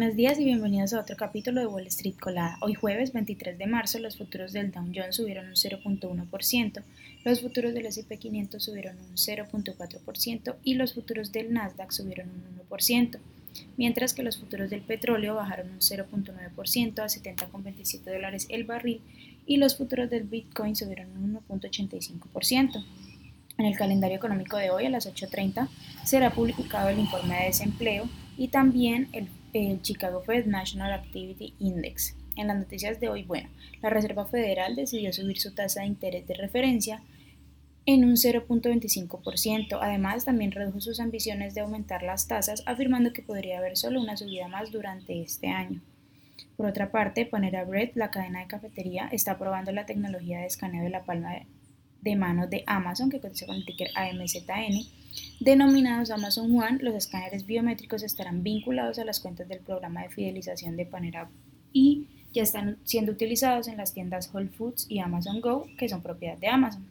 Buenos días y bienvenidos a otro capítulo de Wall Street Colada. Hoy jueves 23 de marzo los futuros del Dow Jones subieron un 0.1%, los futuros del S&P 500 subieron un 0.4% y los futuros del Nasdaq subieron un 1%, mientras que los futuros del petróleo bajaron un 0.9% a 70,27 dólares el barril y los futuros del Bitcoin subieron un 1.85%. En el calendario económico de hoy a las 8.30 será publicado el informe de desempleo y también el Chicago Fed National Activity Index. En las noticias de hoy, bueno, la Reserva Federal decidió subir su tasa de interés de referencia en un 0.25%. Además, también redujo sus ambiciones de aumentar las tasas, afirmando que podría haber solo una subida más durante este año. Por otra parte, Panera Bread, la cadena de cafetería, está probando la tecnología de escaneo de la palma de mano de Amazon, que cotiza con el ticker AMZN, Denominados Amazon One, los escáneres biométricos estarán vinculados a las cuentas del programa de fidelización de Panera y ya están siendo utilizados en las tiendas Whole Foods y Amazon Go, que son propiedad de Amazon.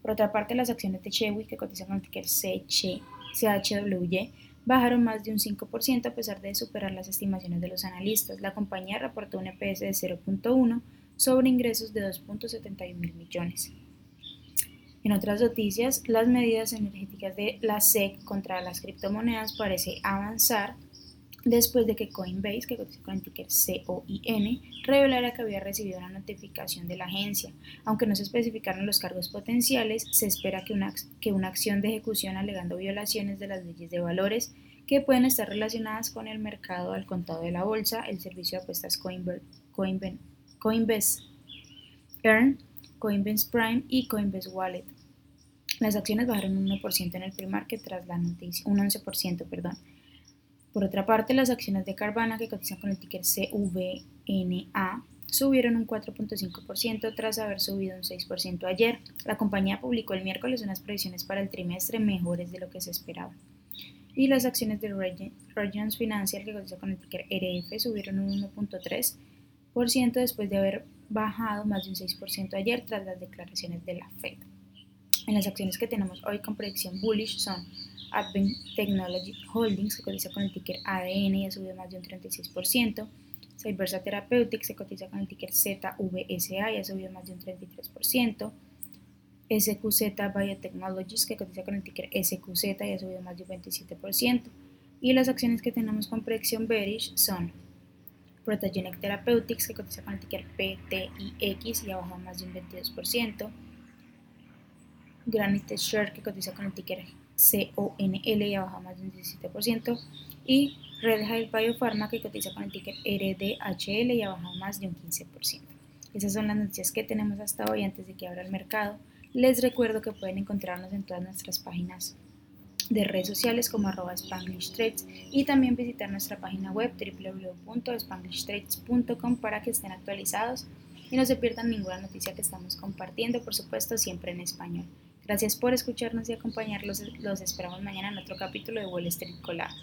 Por otra parte, las acciones de Chewy, que cotizan con el ticker CHWY, bajaron más de un 5% a pesar de superar las estimaciones de los analistas. La compañía reportó un EPS de 0.1 sobre ingresos de 2.71 mil millones. En otras noticias, las medidas energéticas de la SEC contra las criptomonedas parece avanzar después de que Coinbase, que cotiza con el ticker COIN, revelara que había recibido una notificación de la agencia. Aunque no se especificaron los cargos potenciales, se espera que una, que una acción de ejecución alegando violaciones de las leyes de valores que pueden estar relacionadas con el mercado al contado de la bolsa, el servicio de apuestas Coinbase, Coinbase Earn Coinbase Prime y Coinbase Wallet. Las acciones bajaron un 1% en el pre-market tras la noticia, un 11%, perdón. Por otra parte, las acciones de Carvana, que cotizan con el ticker CVNA, subieron un 4.5% tras haber subido un 6% ayer. La compañía publicó el miércoles unas previsiones para el trimestre mejores de lo que se esperaba. Y las acciones de Regions Financial, que cotiza con el ticker RF, subieron un 1.3% después de haber bajado más de un 6% ayer tras las declaraciones de la Fed. En las acciones que tenemos hoy con predicción bullish son Advent Technology Holdings, que cotiza con el ticker ADN y ha subido más de un 36%. Cybersa Therapeutics se cotiza con el ticker ZVSA y ha subido más de un 33%. SQZ Biotechnologies, que cotiza con el ticker SQZ y ha subido más de un 27%. Y las acciones que tenemos con predicción bearish son Protagenic Therapeutics, que cotiza con el ticker PTIX y ha bajado más de un 22%. Granite Share, que cotiza con el ticker CONL y ha bajado más de un 17%. Y Red Hill Biopharma, que cotiza con el ticker RDHL y ha bajado más de un 15%. Esas son las noticias que tenemos hasta hoy antes de que abra el mercado. Les recuerdo que pueden encontrarnos en todas nuestras páginas de redes sociales como arroba Spanglish Trades y también visitar nuestra página web www.spanglishtrades.com para que estén actualizados y no se pierdan ninguna noticia que estamos compartiendo, por supuesto, siempre en español. Gracias por escucharnos y acompañarlos. Los esperamos mañana en otro capítulo de Wall Street Colada.